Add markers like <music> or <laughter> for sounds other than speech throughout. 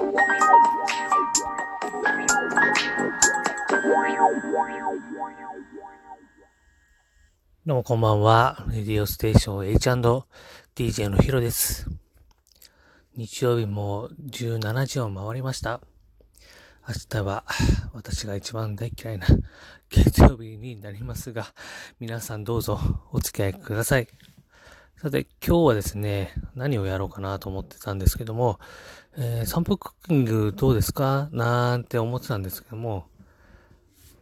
どうもこんばんは。レディオステーション H&DJ のヒロです。日曜日も17時を回りました。明日は私が一番大嫌いな月曜日になりますが、皆さんどうぞお付き合いください。さて、今日はですね、何をやろうかなと思ってたんですけども、えー、散歩クッキングどうですか？なんて思ってたんですけども、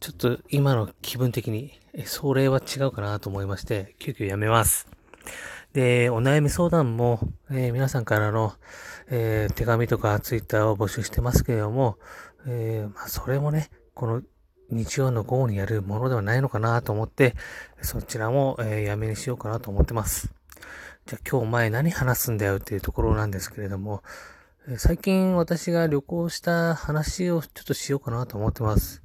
ちょっと今の気分的に、それは違うかなと思いまして、急遽やめます。で、お悩み相談も、えー、皆さんからの、えー、手紙とかツイッターを募集してますけれども、えー、まあ、それもね、この日曜の午後にやるものではないのかなと思って、そちらも、えやめにしようかなと思ってます。じゃあ今日お前何話すんだよっていうところなんですけれども、最近私が旅行した話をちょっとしようかなと思ってます。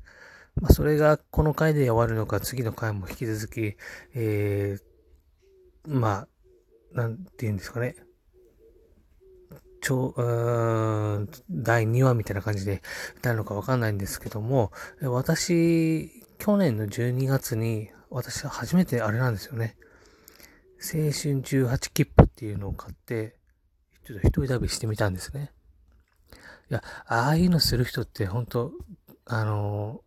まあ、それがこの回で終わるのか、次の回も引き続き、えー、まあ、なんて言うんですかね。超、うーん第2話みたいな感じでなるのかわかんないんですけども、私、去年の12月に、私は初めてあれなんですよね。青春18切符っていうのを買って、ちょっと一人旅してみたんですね。いや、ああいうのする人って本当あの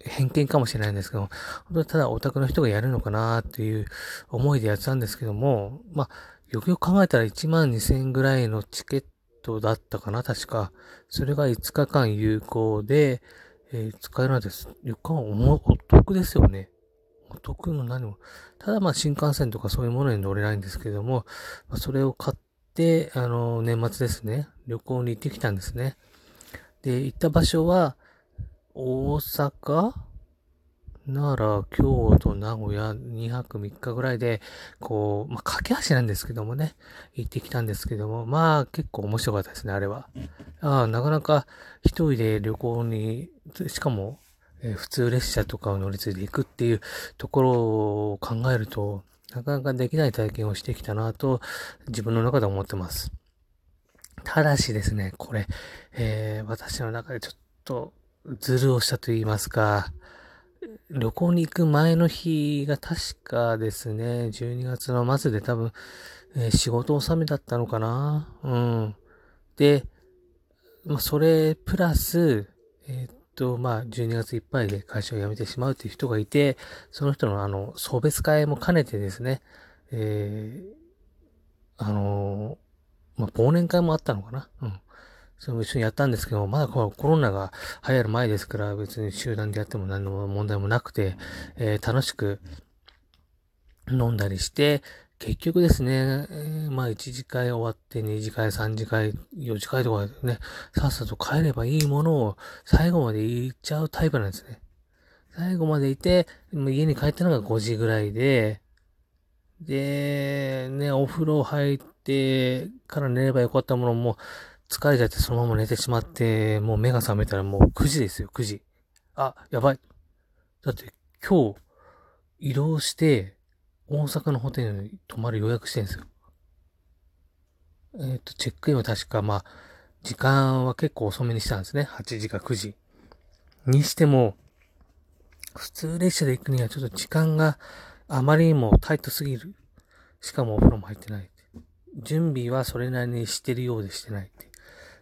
偏見かもしれないんですけど、本当にただオタクの人がやるのかなっていう思いでやってたんですけども、まあ、よくよく考えたら1万2000円ぐらいのチケットだったかな、確か。それが5日間有効で、えー、使えるなんて、4日間お得ですよね。お得の何も。ただまあ新幹線とかそういうものに乗れないんですけども、ま、それを買って、あの、年末ですね、旅行に行ってきたんですね。で、行った場所は、大阪奈良、京都、名古屋、2泊3日ぐらいで、こう、まあ、駆け足なんですけどもね、行ってきたんですけども、まあ、結構面白かったですね、あれは。ああ、なかなか一人で旅行に、しかも、え、普通列車とかを乗り継いでいくっていうところを考えると、なかなかできない体験をしてきたなと、自分の中で思ってます。ただしですね、これ、えー、私の中でちょっと、ズルをしたと言いますか、旅行に行く前の日が確かですね、12月の末で多分、えー、仕事納めだったのかなうん。で、まあ、それプラス、えー、と、まあ、12月いっぱいで会社を辞めてしまうっていう人がいて、その人のあの、送別会も兼ねてですね、えー、あのまあ、忘年会もあったのかな？うん。それも一緒にやったんですけど、まだコロナが流行る前ですから、別に集団でやっても何の問題もなくて、えー、楽しく飲んだりして、結局ですね、まあ1次会終わって2次会、3次会、4次会とかね、さっさと帰ればいいものを最後まで行っちゃうタイプなんですね。最後までいて、家に帰ったのが5時ぐらいで、で、ね、お風呂入ってから寝ればよかったものも、疲れちゃってそのまま寝てしまって、もう目が覚めたらもう9時ですよ、9時。あ、やばい。だって今日移動して大阪のホテルに泊まる予約してるんですよ。えっ、ー、と、チェックインは確かまあ、時間は結構遅めにしたんですね。8時か9時。にしても、普通列車で行くにはちょっと時間があまりにもタイトすぎる。しかもお風呂も入ってない。準備はそれなりにしてるようでしてないって。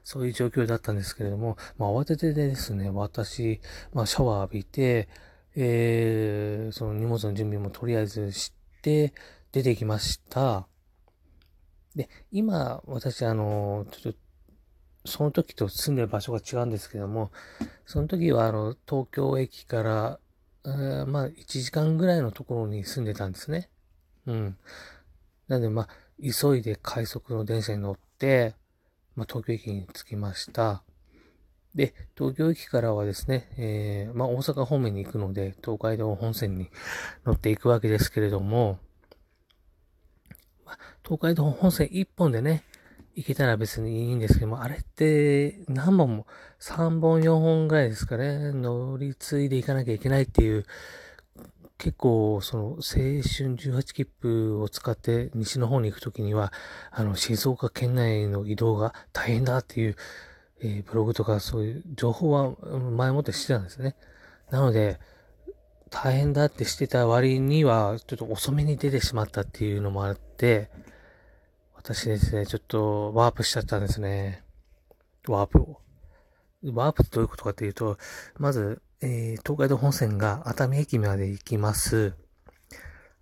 そういう状況だったんですけれども、まあ、慌ててですね、私、まあ、シャワー浴びて、えー、その荷物の準備もとりあえずして、出てきました。で、今、私、あの、ちょっと、その時と住んでる場所が違うんですけども、その時は、あの、東京駅から、え、まあ、1時間ぐらいのところに住んでたんですね。うん。なんで、まあ、急いで快速の電車に乗って、まあ、東京駅に着きました。で、東京駅からはですね、えー、まあ、大阪方面に行くので、東海道本線に乗っていくわけですけれども、まあ、東海道本線1本でね、行けたら別にいいんですけども、あれって何本も、3本4本ぐらいですかね、乗り継いでいかなきゃいけないっていう、結構、その、青春18切符を使って西の方に行くときには、あの、静岡県内の移動が大変だっていう、えー、ブログとかそういう情報は前もってしてたんですね。なので、大変だってしてた割には、ちょっと遅めに出てしまったっていうのもあって、私ですね、ちょっとワープしちゃったんですね。ワープを。ワープってどういうことかっていうと、まず、えー、東海道本線が熱海駅まで行きます。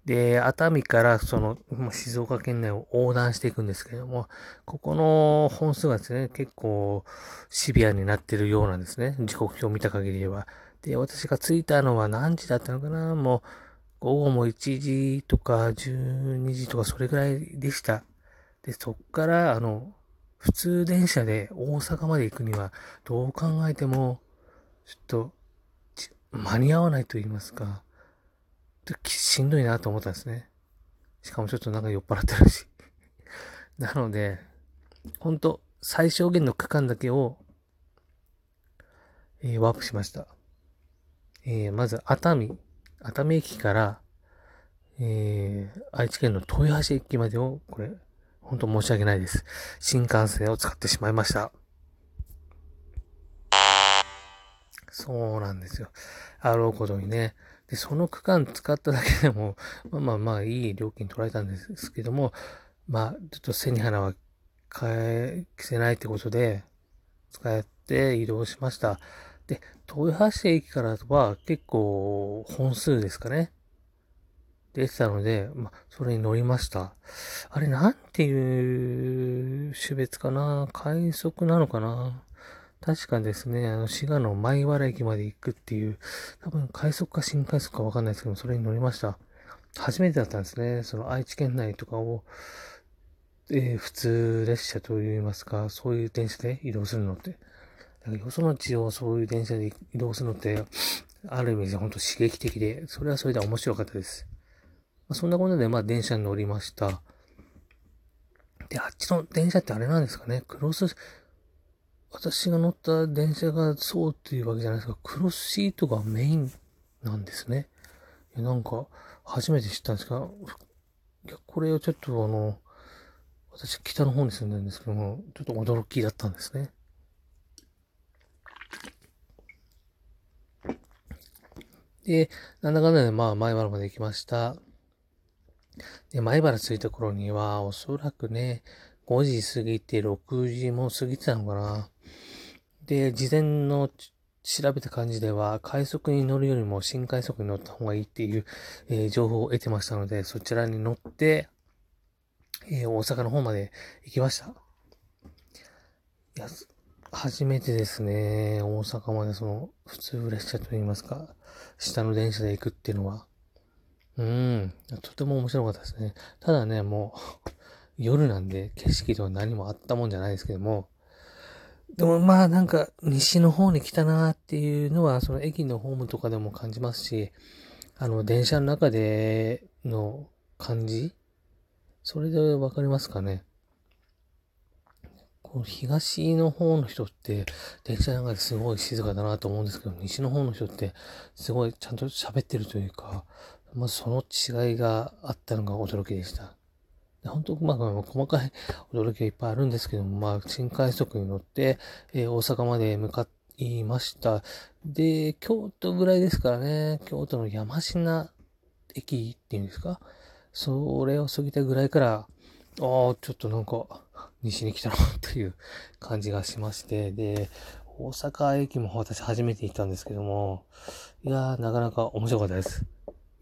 で、熱海からその、静岡県内を横断していくんですけれども、ここの本数がですね、結構シビアになってるようなんですね。時刻表を見た限りでは。で、私が着いたのは何時だったのかな？もう、午後も1時とか12時とかそれぐらいでした。で、そっから、あの、普通電車で大阪まで行くには、どう考えても、ちょっと、間に合わないと言いますか、っとしんどいなと思ったんですね。しかもちょっとなんか酔っ払ってるし。<laughs> なので、ほんと、最小限の区間だけを、えー、ワープしました。えー、まず、熱海、熱海駅から、えー、愛知県の豊橋駅までを、これ、本当申し訳ないです。新幹線を使ってしまいました。そうなんですよ。あろうことにね。で、その区間使っただけでも、<laughs> まあまあまあいい料金取られたんですけども、まあ、ちょっと背に花は変え、着せないってことで、使って移動しました。で、豊橋駅からは結構本数ですかね。出てたので、まあそれに乗りました。あれ、なんていう種別かな快速なのかな確かですね、あの、滋賀の前原駅まで行くっていう、多分快速か新快速かわかんないですけどそれに乗りました。初めてだったんですね。その愛知県内とかを、えー、普通列車といいますか、そういう電車で移動するのって。だからよその地をそういう電車で移動するのって、ある意味で本当刺激的で、それはそれで面白かったです。まあ、そんなことで、まあ電車に乗りました。で、あっちの電車ってあれなんですかね、クロス、私が乗った電車がそうっていうわけじゃないですが、クロスシートがメインなんですね。いやなんか、初めて知ったんですが、いや、これをちょっとあの、私北の方に住んでるんですけども、ちょっと驚きだったんですね。で、なんだかんだで、まあ、前原まで行きました。で、前原着いた頃には、おそらくね、5時過ぎて6時も過ぎてたのかな。で、事前の調べた感じでは、快速に乗るよりも新快速に乗った方がいいっていう、えー、情報を得てましたので、そちらに乗って、えー、大阪の方まで行きました。いや、初めてですね、大阪までその、普通列車と言いますか、下の電車で行くっていうのは。うん、とても面白かったですね。ただね、もう、夜なんで景色とは何もあったもんじゃないですけども、でもまあなんか西の方に来たなっていうのはその駅のホームとかでも感じますし、あの電車の中での感じ？それでわかりますかね？この東の方の人って、電車の中ですごい静かだなと思うんですけど、西の方の人ってすごいちゃんと喋ってるというか、まずその違いがあったのが驚きでした。本当、まあ、細かい <laughs> 驚きがいっぱいあるんですけども、まあ、新快速に乗って、えー、大阪まで向かいました。で、京都ぐらいですからね、京都の山科駅っていうんですか？それを過ぎたぐらいから、ああ、ちょっとなんか、西に来たなという感じがしまして、で、大阪駅も私初めて行ったんですけども、いやー、なかなか面白かったです。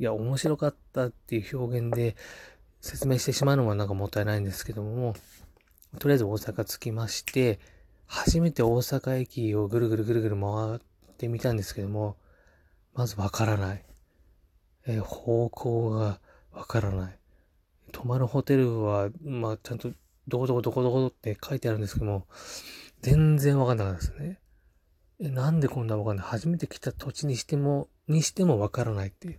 いや、面白かったっていう表現で説明してしまうのはなんかもったいないんですけども、とりあえず大阪着きまして、初めて大阪駅をぐるぐるぐるぐる回ってみたんですけども、まずわからない。えー、方向がわからない。泊まるホテルは、まあ、ちゃんとどこどこどこどこって書いてあるんですけども、全然わかんなかったですね。え、なんでこんなわかんない初めて来た土地にしても、にしてもわからないっていう。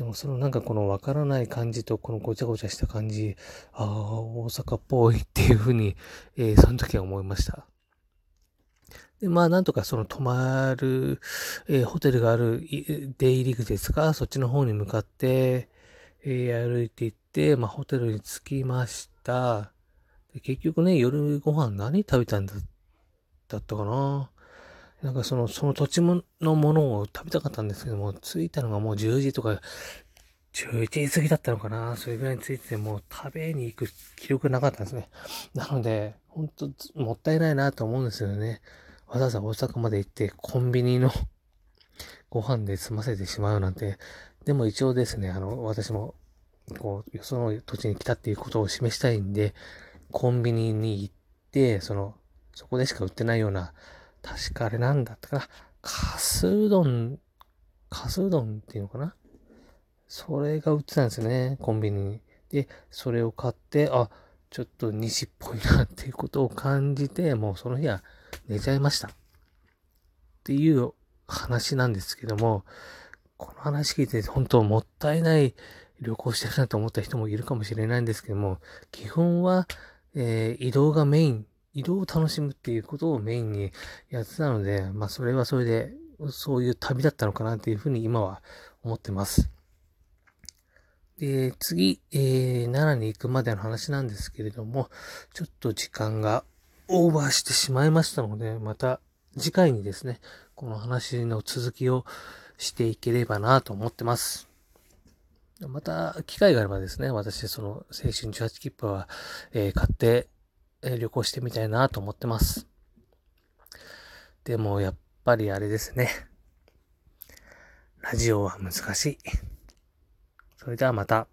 でもそのなんかこのわからない感じとこのごちゃごちゃした感じ、ああ、大阪っぽいっていうふうに、えー、その時は思いました。で、まあなんとかその泊まる、えー、ホテルがある出入り口ですか、そっちの方に向かって、えー、歩いていって、まあホテルに着きました。で結局ね、夜ご飯何食べたんだだったかな？なんかその、その土地のものを食べたかったんですけども、着いたのがもう10時とか、11時過ぎだったのかなそれぐらいに着いてもう食べに行く気力なかったんですね。なので、ほんともったいないなと思うんですよね。わざわざ大阪まで行ってコンビニのご飯で済ませてしまうなんて。でも一応ですね、あの、私も、こう、よその土地に来たっていうことを示したいんで、コンビニに行って、その、そこでしか売ってないような、確かあれなんだったかな。かすうどん、かすうどんっていうのかなそれが売ってたんですよね、コンビニに。で、それを買って、あ、ちょっと西っぽいなっていうことを感じて、もうその日は寝ちゃいました。っていう話なんですけども、この話聞いて本当もったいない旅行してるなと思った人もいるかもしれないんですけども、基本は、えー、移動がメイン、移動を楽しむっていうことをメインにやってたので、まあそれはそれで、そういう旅だったのかなっていうふうに今は思ってます。で、次、えー、奈良に行くまでの話なんですけれども、ちょっと時間がオーバーしてしまいましたので、また次回にですね、この話の続きをしていければなと思ってます。また、機会があればですね、私、その、青春18切符は、えー、買って、旅行してみたいなと思ってます。でも、やっぱりあれですね。ラジオは難しい。それではまた。